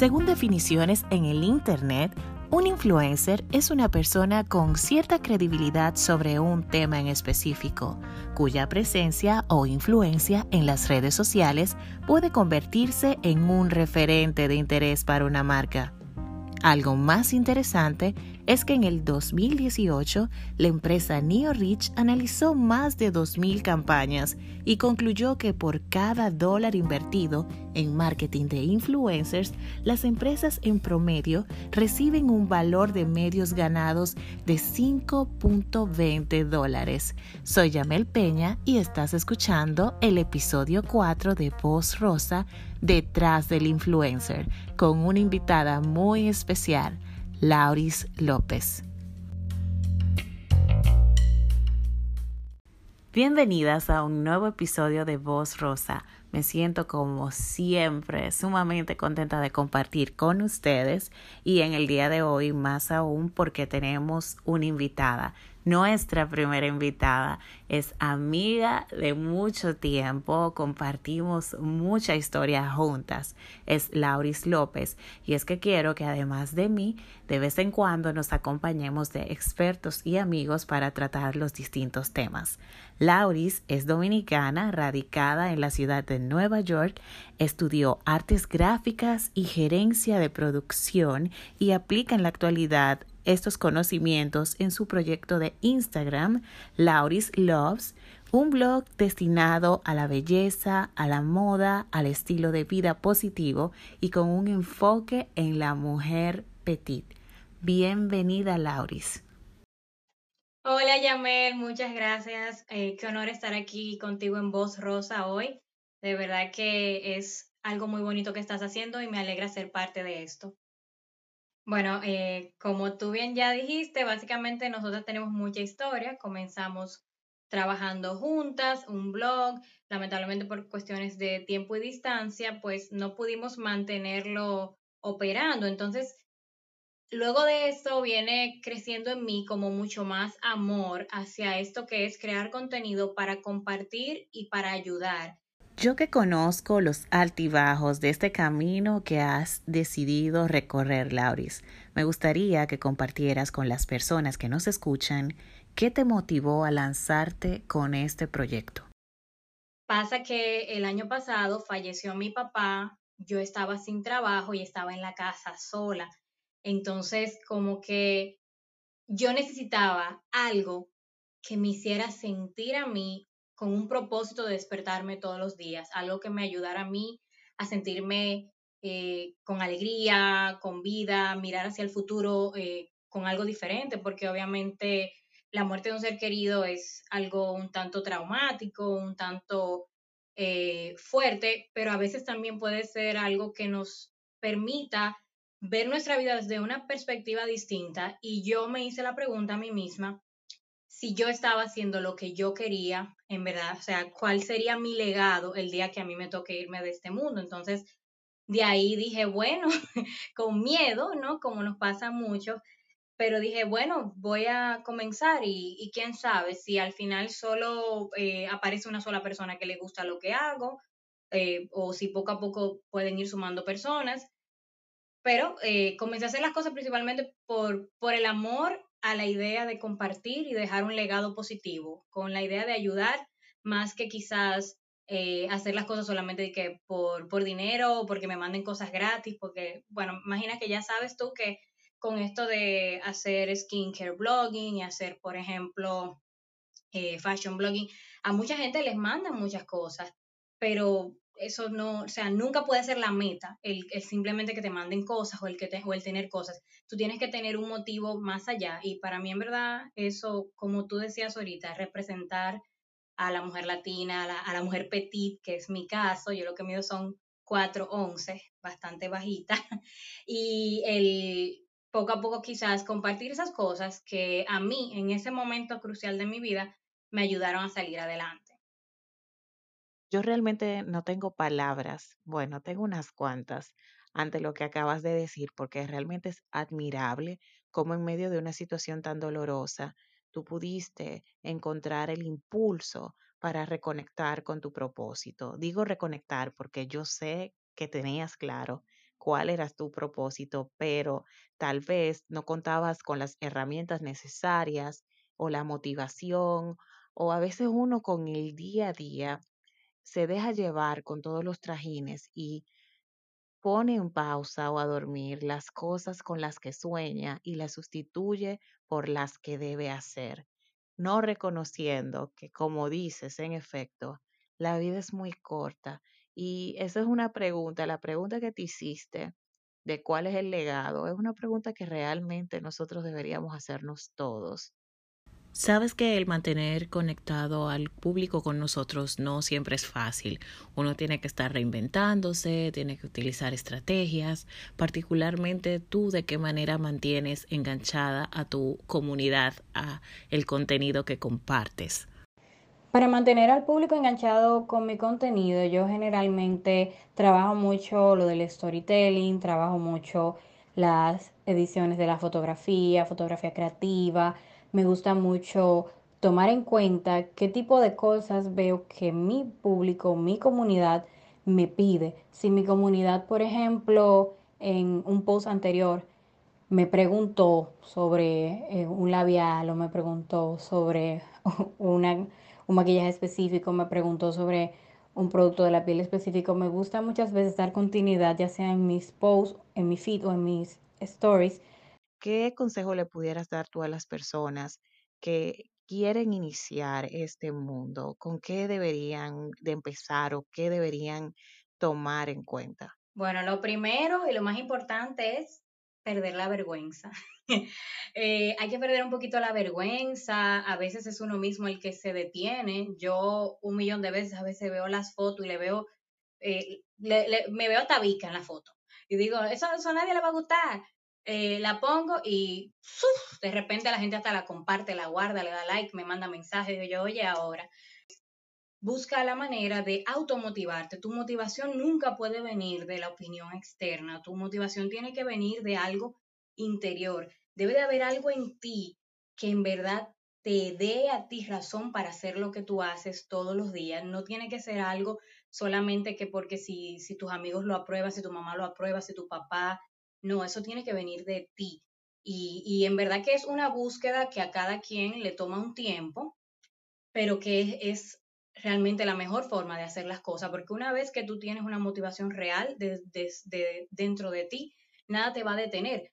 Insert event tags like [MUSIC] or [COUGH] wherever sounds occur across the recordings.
Según definiciones en el Internet, un influencer es una persona con cierta credibilidad sobre un tema en específico, cuya presencia o influencia en las redes sociales puede convertirse en un referente de interés para una marca. Algo más interesante es que en el 2018 la empresa NeoRich analizó más de 2.000 campañas y concluyó que por cada dólar invertido en marketing de influencers, las empresas en promedio reciben un valor de medios ganados de 5.20 dólares. Soy Yamel Peña y estás escuchando el episodio 4 de Voz Rosa, Detrás del Influencer, con una invitada muy especial. Lauris López. Bienvenidas a un nuevo episodio de Voz Rosa. Me siento como siempre sumamente contenta de compartir con ustedes y en el día de hoy más aún porque tenemos una invitada. Nuestra primera invitada es amiga de mucho tiempo, compartimos mucha historia juntas. Es Lauris López y es que quiero que además de mí, de vez en cuando nos acompañemos de expertos y amigos para tratar los distintos temas. Lauris es dominicana, radicada en la ciudad de Nueva York, estudió artes gráficas y gerencia de producción y aplica en la actualidad estos conocimientos en su proyecto de Instagram, Lauris Loves, un blog destinado a la belleza, a la moda, al estilo de vida positivo y con un enfoque en la mujer petit. Bienvenida, Lauris. Hola, Yamel, muchas gracias. Eh, qué honor estar aquí contigo en Voz Rosa hoy. De verdad que es algo muy bonito que estás haciendo y me alegra ser parte de esto. Bueno, eh, como tú bien ya dijiste, básicamente nosotros tenemos mucha historia. Comenzamos trabajando juntas, un blog, lamentablemente por cuestiones de tiempo y distancia, pues no pudimos mantenerlo operando. Entonces, luego de esto viene creciendo en mí como mucho más amor hacia esto que es crear contenido para compartir y para ayudar. Yo que conozco los altibajos de este camino que has decidido recorrer, Lauris, me gustaría que compartieras con las personas que nos escuchan qué te motivó a lanzarte con este proyecto. Pasa que el año pasado falleció mi papá, yo estaba sin trabajo y estaba en la casa sola. Entonces, como que yo necesitaba algo que me hiciera sentir a mí con un propósito de despertarme todos los días, algo que me ayudara a mí a sentirme eh, con alegría, con vida, mirar hacia el futuro eh, con algo diferente, porque obviamente la muerte de un ser querido es algo un tanto traumático, un tanto eh, fuerte, pero a veces también puede ser algo que nos permita ver nuestra vida desde una perspectiva distinta. Y yo me hice la pregunta a mí misma, si yo estaba haciendo lo que yo quería, en verdad, o sea, cuál sería mi legado el día que a mí me toque irme de este mundo. Entonces, de ahí dije, bueno, [LAUGHS] con miedo, ¿no? Como nos pasa mucho, pero dije, bueno, voy a comenzar y, quién sabe si al final solo eh, aparece una sola persona que le gusta lo que hago, eh, o si poco a poco pueden ir sumando personas. Pero eh, comencé a hacer las cosas principalmente por, por el amor a la idea de compartir y dejar un legado positivo, con la idea de ayudar más que quizás eh, hacer las cosas solamente de que por, por dinero o porque me manden cosas gratis, porque, bueno, imagina que ya sabes tú que con esto de hacer skincare blogging y hacer, por ejemplo, eh, fashion blogging, a mucha gente les mandan muchas cosas, pero eso no, o sea, nunca puede ser la meta, el, simplemente que te manden cosas o el, que te, o el tener cosas. Tú tienes que tener un motivo más allá. Y para mí, en verdad, eso, como tú decías ahorita, representar a la mujer latina, a la, mujer petit, que es mi caso, yo lo que mido son 4'11, bastante bajita, [LAUGHS] y el poco a poco quizás compartir esas cosas que a mí en ese momento crucial de mi vida me ayudaron a salir adelante. Yo realmente no tengo palabras, bueno, tengo unas cuantas ante lo que acabas de decir, porque realmente es admirable cómo en medio de una situación tan dolorosa tú pudiste encontrar el impulso para reconectar con tu propósito. Digo reconectar porque yo sé que tenías claro cuál era tu propósito, pero tal vez no contabas con las herramientas necesarias o la motivación, o a veces uno con el día a día se deja llevar con todos los trajines y pone en pausa o a dormir las cosas con las que sueña y las sustituye por las que debe hacer, no reconociendo que, como dices, en efecto, la vida es muy corta. Y esa es una pregunta, la pregunta que te hiciste de cuál es el legado, es una pregunta que realmente nosotros deberíamos hacernos todos. Sabes que el mantener conectado al público con nosotros no siempre es fácil. Uno tiene que estar reinventándose, tiene que utilizar estrategias, particularmente tú de qué manera mantienes enganchada a tu comunidad, a el contenido que compartes. Para mantener al público enganchado con mi contenido, yo generalmente trabajo mucho lo del storytelling, trabajo mucho las ediciones de la fotografía, fotografía creativa, me gusta mucho tomar en cuenta qué tipo de cosas veo que mi público, mi comunidad me pide. Si mi comunidad, por ejemplo, en un post anterior me preguntó sobre eh, un labial o me preguntó sobre [LAUGHS] un maquillaje específico, me preguntó sobre un producto de la piel específico, me gusta muchas veces dar continuidad, ya sea en mis posts, en mi feed o en mis stories, ¿Qué consejo le pudieras dar tú a las personas que quieren iniciar este mundo? ¿Con qué deberían de empezar o qué deberían tomar en cuenta? Bueno, lo primero y lo más importante es perder la vergüenza. [LAUGHS] Eh, hay que perder un poquito la vergüenza, a veces es uno mismo el que se detiene. Yo un millón de veces a veces veo las fotos y le veo, eh, me veo tabica en la foto. Y digo, eso, eso a nadie le va a gustar. Eh, la pongo y de repente la gente hasta la comparte, la guarda, le da like, me manda mensajes, digo yo, oye, ahora. Busca la manera de automotivarte. Tu motivación nunca puede venir de la opinión externa. Tu motivación tiene que venir de algo interior. Debe de haber algo en ti que en verdad te dé a ti razón para hacer lo que tú haces todos los días. No tiene que ser algo solamente que porque si, si tus amigos lo aprueban, si tu mamá lo aprueba, si tu papá no, eso tiene que venir de ti. Y, en verdad que es una búsqueda que a cada quien le toma un tiempo, pero que es, realmente la mejor forma de hacer las cosas, porque una vez que tú tienes una motivación real de, dentro de ti, nada te va a detener.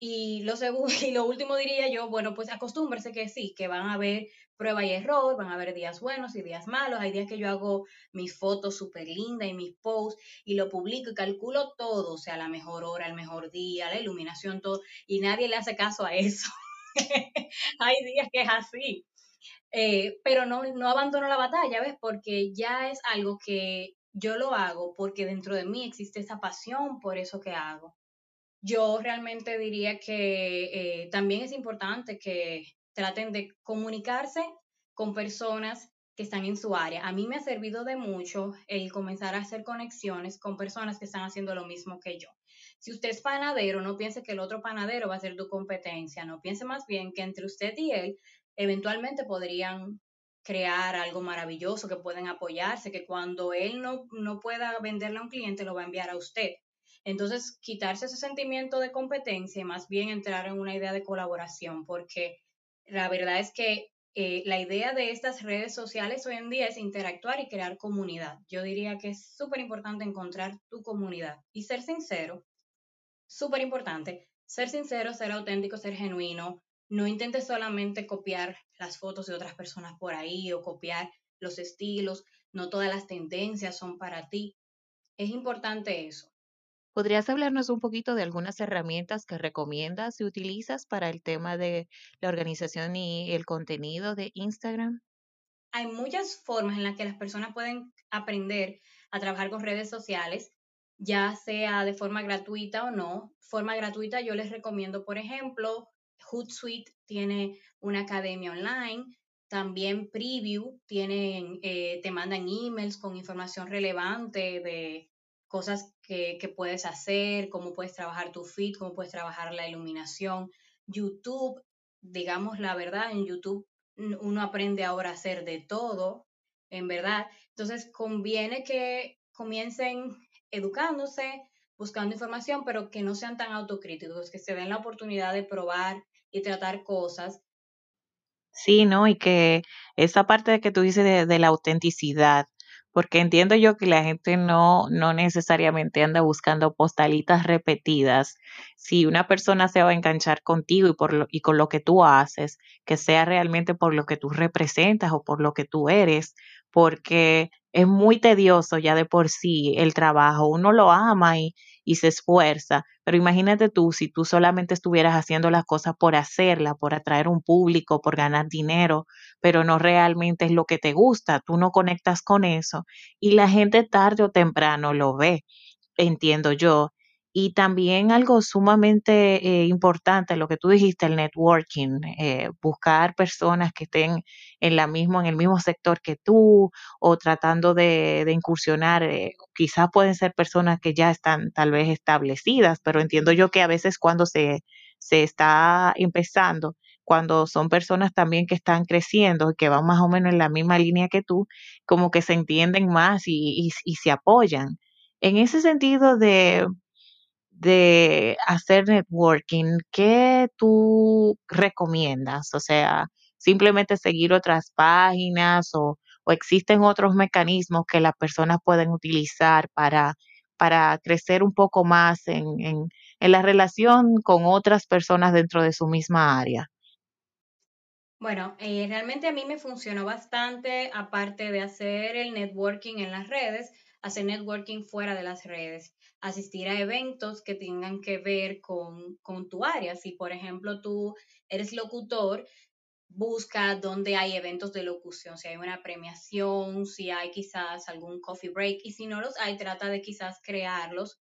Y lo, [LAUGHS] y lo último diría yo, bueno, pues acostúmbrese que sí, que van a haber prueba y error, van a haber días buenos y días malos. Hay días que yo hago mis fotos súper lindas y mis posts y lo publico y calculo todo, o sea, la mejor hora, el mejor día, la iluminación, todo, y nadie le hace caso a eso. [LAUGHS] Hay días que es así. Eh, pero no, no abandono la batalla, ¿ves? Porque ya es algo que yo lo hago porque dentro de mí existe esa pasión por eso que hago. Yo realmente diría que eh, también es importante que traten de comunicarse con personas que están en su área. A mí me ha servido de mucho el comenzar a hacer conexiones con personas que están haciendo lo mismo que yo. Si usted es panadero, no piense que el otro panadero va a ser tu competencia, no piense más bien que entre usted y él eventualmente podrían crear algo maravilloso, que pueden apoyarse, que cuando él no, no pueda venderle a un cliente, lo va a enviar a usted. Entonces, quitarse ese sentimiento de competencia y más bien entrar en una idea de colaboración, porque la verdad es que eh, la idea de estas redes sociales hoy en día es interactuar y crear comunidad. Yo diría que es súper importante encontrar tu comunidad y ser sincero, súper importante, ser sincero, ser auténtico, ser genuino. No intentes solamente copiar las fotos de otras personas por ahí o copiar los estilos. No todas las tendencias son para ti. Es importante eso. ¿Podrías hablarnos un poquito de algunas herramientas que recomiendas y utilizas para el tema de la organización y el contenido de Instagram? Hay muchas formas en las que las personas pueden aprender a trabajar con redes sociales, ya sea de forma gratuita o no. Forma gratuita yo les recomiendo, por ejemplo, Hootsuite tiene una academia online, también Preview tienen, eh, te mandan emails con información relevante de cosas que, puedes hacer, cómo puedes trabajar tu feed, cómo puedes trabajar la iluminación. YouTube, digamos la verdad, en YouTube uno aprende ahora a hacer de todo, en verdad. Entonces conviene que comiencen educándose, buscando información, pero que no sean tan autocríticos, que se den la oportunidad de probar y tratar cosas. Sí, ¿no? Y que esa parte que tú dices de, de la autenticidad, porque entiendo yo que la gente no, no necesariamente anda buscando postalitas repetidas. Si una persona se va a enganchar contigo y, por lo, y con lo que tú haces, que sea realmente por lo que tú representas o por lo que tú eres, porque es muy tedioso ya de por sí el trabajo. Uno lo ama y, y se esfuerza, pero imagínate tú si tú solamente estuvieras haciendo las cosas por hacerla, por atraer un público, por ganar dinero, pero no realmente es lo que te gusta, tú no conectas con eso y la gente tarde o temprano lo ve, entiendo yo. Y también algo sumamente eh, importante, lo que tú dijiste, el networking, eh, buscar personas que estén en, la mismo, en el mismo sector que tú o tratando de, de incursionar. Eh, quizás pueden ser personas que ya están tal vez establecidas, pero entiendo yo que a veces cuando se, se está empezando, cuando son personas también que están creciendo, que van más o menos en la misma línea que tú, como que se entienden más y, y, y se apoyan. En ese sentido de de hacer networking, ¿qué tú recomiendas? O sea, simplemente seguir otras páginas o, o existen otros mecanismos que las personas pueden utilizar para, para crecer un poco más en, en, en la relación con otras personas dentro de su misma área. Bueno, eh, realmente a mí me funcionó bastante, aparte de hacer el networking en las redes, hacer networking fuera de las redes, asistir a eventos que tengan que ver con, con tu área. Si, por ejemplo, tú eres locutor, busca dónde hay eventos de locución, si hay una premiación, si hay quizás algún coffee break y si no los hay, trata de quizás crearlos,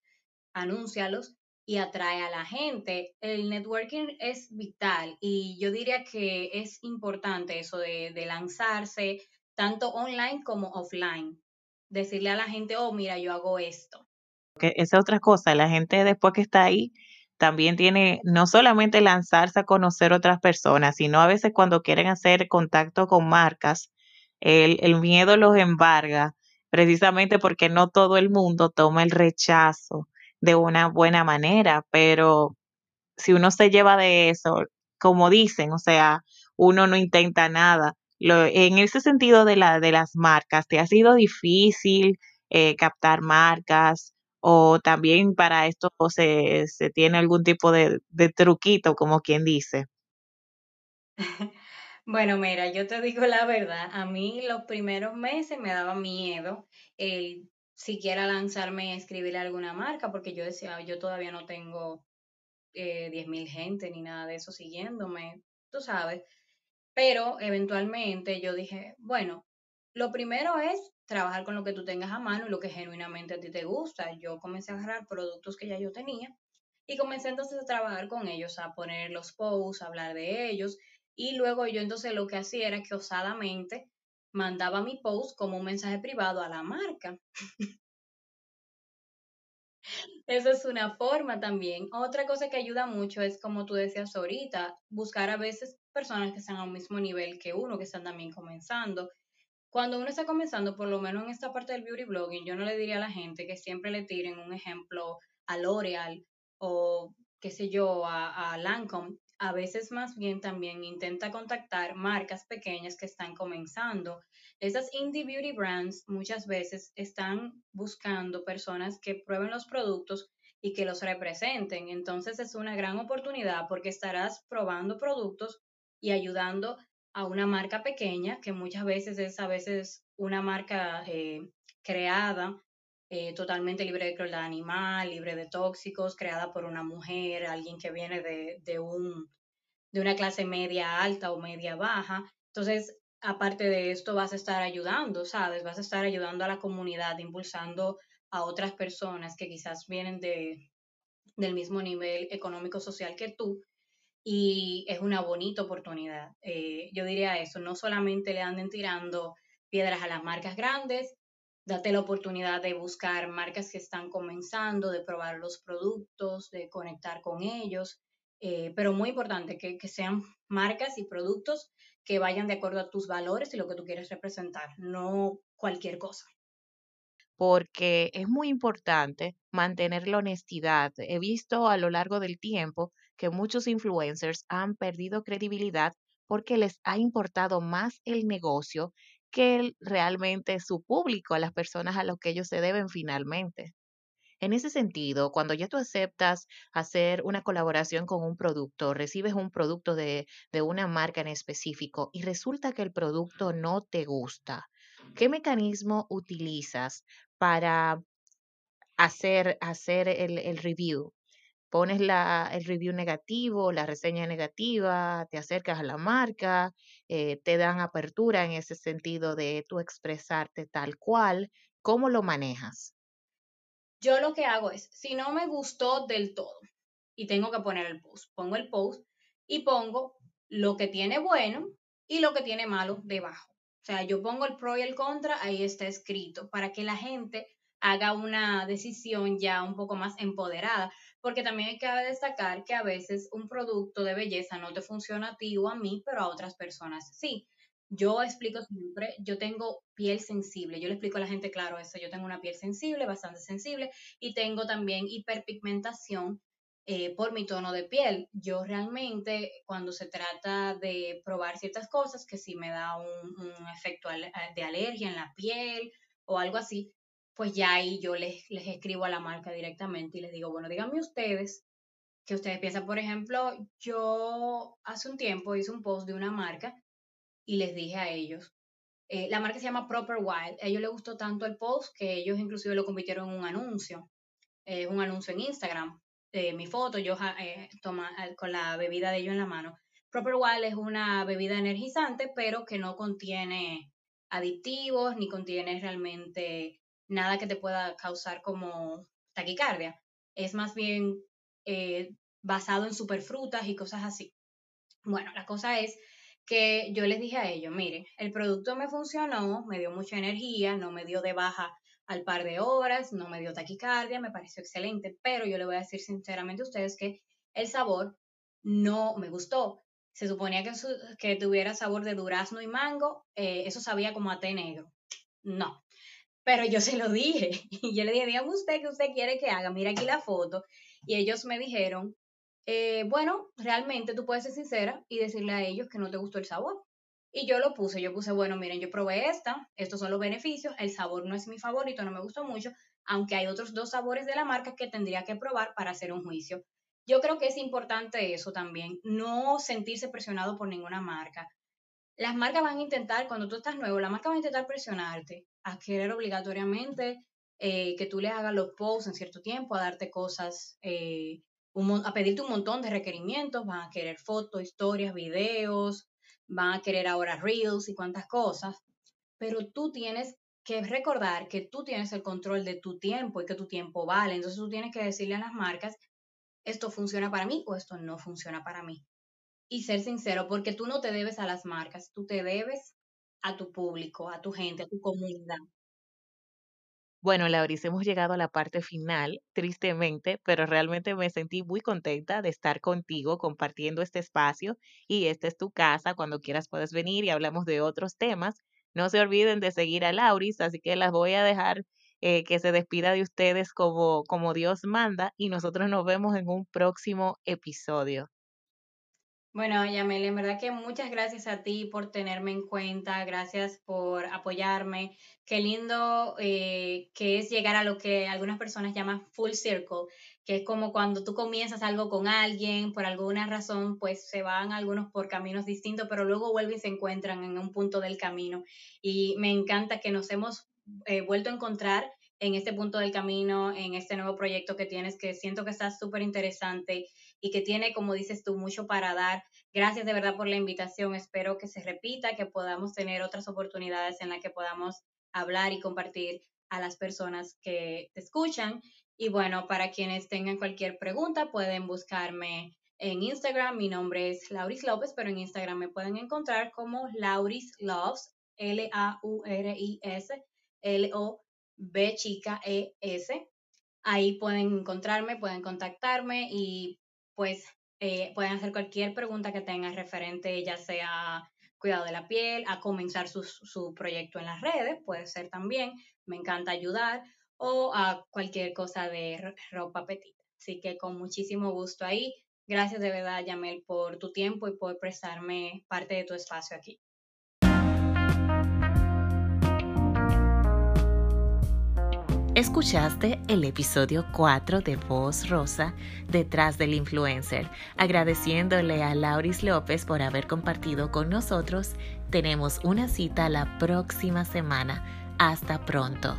anúncialos y atrae a la gente. El networking es vital y yo diría que es importante eso de, de lanzarse tanto online como offline. Decirle a la gente, oh, mira, yo hago esto. Que esa es otra cosa, la gente después que está ahí también tiene no solamente lanzarse a conocer otras personas, sino a veces cuando quieren hacer contacto con marcas, el, el miedo los embarga, precisamente porque no todo el mundo toma el rechazo de una buena manera, pero si uno se lleva de eso, como dicen, o sea, uno no intenta nada. En ese sentido de, la, de las marcas, ¿te ha sido difícil eh, captar marcas? O también para esto se, se tiene algún tipo de, de truquito, como quien dice. [LAUGHS] Bueno, mira, yo te digo la verdad, a mí los primeros meses me daba miedo el siquiera lanzarme a escribir a alguna marca, porque yo decía, yo todavía no tengo eh, 10.000 gente ni nada de eso siguiéndome, tú sabes. Pero eventualmente yo dije, bueno, lo primero es trabajar con lo que tú tengas a mano y lo que genuinamente a ti te gusta. Yo comencé a agarrar productos que ya yo tenía y comencé entonces a trabajar con ellos, a poner los posts, a hablar de ellos. Y luego yo entonces lo que hacía era que osadamente mandaba mi post como un mensaje privado a la marca. Esa es una forma también. Otra cosa que ayuda mucho es, como tú decías ahorita, buscar a veces personas que están al mismo nivel que uno, que están también comenzando. Cuando uno está comenzando, por lo menos en esta parte del beauty blogging, yo no le diría a la gente que siempre le tiren un ejemplo a L'Oreal o qué sé yo, a, a Lancome. A veces más bien también intenta contactar marcas pequeñas que están comenzando esas indie beauty brands muchas veces están buscando personas que prueben los productos y que los representen. Entonces es una gran oportunidad porque estarás probando productos y ayudando a una marca pequeña, que muchas veces es a veces una marca eh, creada eh, totalmente libre de crueldad animal, libre de tóxicos, creada por una mujer, alguien que viene de, de, un, de una clase media alta o media baja. Entonces, aparte de esto vas a estar ayudando, ¿sabes? Vas a estar ayudando a la comunidad, impulsando a otras personas que quizás vienen de, del mismo nivel económico social que tú y es una bonita oportunidad. Eh, yo diría eso, no solamente le anden tirando piedras a las marcas grandes, date la oportunidad de buscar marcas que están comenzando, de probar los productos, de conectar con ellos, eh, pero muy importante que, que sean marcas y productos que vayan de acuerdo a tus valores y lo que tú quieres representar, no cualquier cosa. porque es muy importante mantener la honestidad. He visto a lo largo del tiempo que muchos influencers han perdido credibilidad porque les ha importado más el negocio que realmente su público, a las personas a las que ellos se deben finalmente. En ese sentido, cuando ya tú aceptas hacer una colaboración con un producto, recibes un producto de, de una marca en específico y resulta que el producto no te gusta, ¿qué mecanismo utilizas para hacer, hacer el, el review? Pones la, el review negativo, la reseña negativa, te acercas a la marca, eh, te dan apertura en ese sentido de tú expresarte tal cual. ¿Cómo lo manejas? Yo lo que hago es, si no me gustó del todo y tengo que poner el post, pongo el post y pongo lo que tiene bueno y lo que tiene malo debajo. O sea, yo pongo el pro y el contra, ahí está escrito, para que la gente haga una decisión ya un poco más empoderada, porque también hay que destacar que a veces un producto de belleza no te funciona a ti o a mí, pero a otras personas sí. Yo explico siempre, yo tengo piel sensible, yo le explico a la gente, claro, eso, yo tengo una piel sensible, bastante sensible, y tengo también hiperpigmentación eh, por mi tono de piel. Yo realmente, cuando se trata de probar ciertas cosas, que si me da un, efecto de alergia en la piel o algo así, pues ya ahí yo les, les escribo a la marca directamente y les digo, bueno, díganme ustedes que ustedes piensan, por ejemplo, yo hace un tiempo hice un post de una marca y les dije a ellos, eh, la marca se llama Proper Wild, a ellos les gustó tanto el post que ellos inclusive lo convirtieron en un anuncio, eh, un anuncio en Instagram, eh, mi foto, yo toma, con la bebida de ellos en la mano. Proper Wild es una bebida energizante, pero que no contiene aditivos ni contiene realmente nada que te pueda causar como taquicardia. Es más bien basado en superfrutas y cosas así. Bueno, la cosa es que yo les dije a ellos, miren, el producto me funcionó, me dio mucha energía, no me dio de baja al par de horas, no me dio taquicardia, me pareció excelente, pero yo le voy a decir sinceramente a ustedes que el sabor no me gustó. Se suponía que, que tuviera sabor de durazno y mango, eh, eso sabía como a té negro. No, pero yo se lo dije [LAUGHS] y yo le dije, dígame usted que usted quiere que haga, mira aquí la foto. Y ellos me dijeron, eh, bueno, realmente tú puedes ser sincera y decirle a ellos que no te gustó el sabor. Y yo lo puse, yo puse, bueno, miren, yo probé esta, estos son los beneficios, el sabor no es mi favorito, no me gustó mucho, aunque hay otros dos sabores de la marca que tendría que probar para hacer un juicio. Yo creo que es importante eso también, no sentirse presionado por ninguna marca. Las marcas van a intentar, cuando tú estás nuevo, la marca va a intentar presionarte a querer obligatoriamente eh, que tú le hagas los posts en cierto tiempo, a darte cosas eh, a pedirte un montón de requerimientos, van a querer fotos, historias, videos, van a querer ahora reels y cuantas cosas, pero tú tienes que recordar que tú tienes el control de tu tiempo y que tu tiempo vale. Entonces tú tienes que decirle a las marcas, esto funciona para mí o esto no funciona para mí. Y ser sincero, porque tú no te debes a las marcas, tú te debes a tu público, a tu gente, a tu comunidad. Bueno, Lauris, hemos llegado a la parte final, tristemente, pero realmente me sentí muy contenta de estar contigo compartiendo este espacio y esta es tu casa. Cuando quieras puedes venir y hablamos de otros temas. No se olviden de seguir a Lauris, así que las voy a dejar eh, que se despida de ustedes como, como Dios manda y nosotros nos vemos en un próximo episodio. Bueno, Yamel, en verdad que muchas gracias a ti por tenerme en cuenta, gracias por apoyarme. Qué lindo eh, que es llegar a lo que algunas personas llaman full circle, que es como cuando tú comienzas algo con alguien, por alguna razón, pues se van algunos por caminos distintos, pero luego vuelven y se encuentran en un punto del camino. Y me encanta que nos hemos eh, vuelto a encontrar en este punto del camino, en este nuevo proyecto que tienes, que siento que está súper interesante y que tiene, como dices tú, mucho para dar. Gracias de verdad por la invitación. Espero que se repita, que podamos tener otras oportunidades en las que podamos hablar y compartir a las personas que te escuchan. Y bueno, para quienes tengan cualquier pregunta, pueden buscarme en Instagram. Mi nombre es Lauris López, pero en Instagram me pueden encontrar como Lauris Loves, L-A-U-R-I-S, L-O-B chica E-S. Ahí pueden encontrarme, pueden contactarme y pues eh, pueden hacer cualquier pregunta que tengan referente, ya sea cuidado de la piel, a comenzar su, su, proyecto en las redes, puede ser también, me encanta ayudar, o a cualquier cosa de ropa petita. Así que con muchísimo gusto ahí. Gracias de verdad, Yamel, por tu tiempo y por prestarme parte de tu espacio aquí. Escuchaste el episodio 4 de Voz Rosa, Detrás del Influencer. Agradeciéndole a Lauris López por haber compartido con nosotros. Tenemos una cita la próxima semana. Hasta pronto.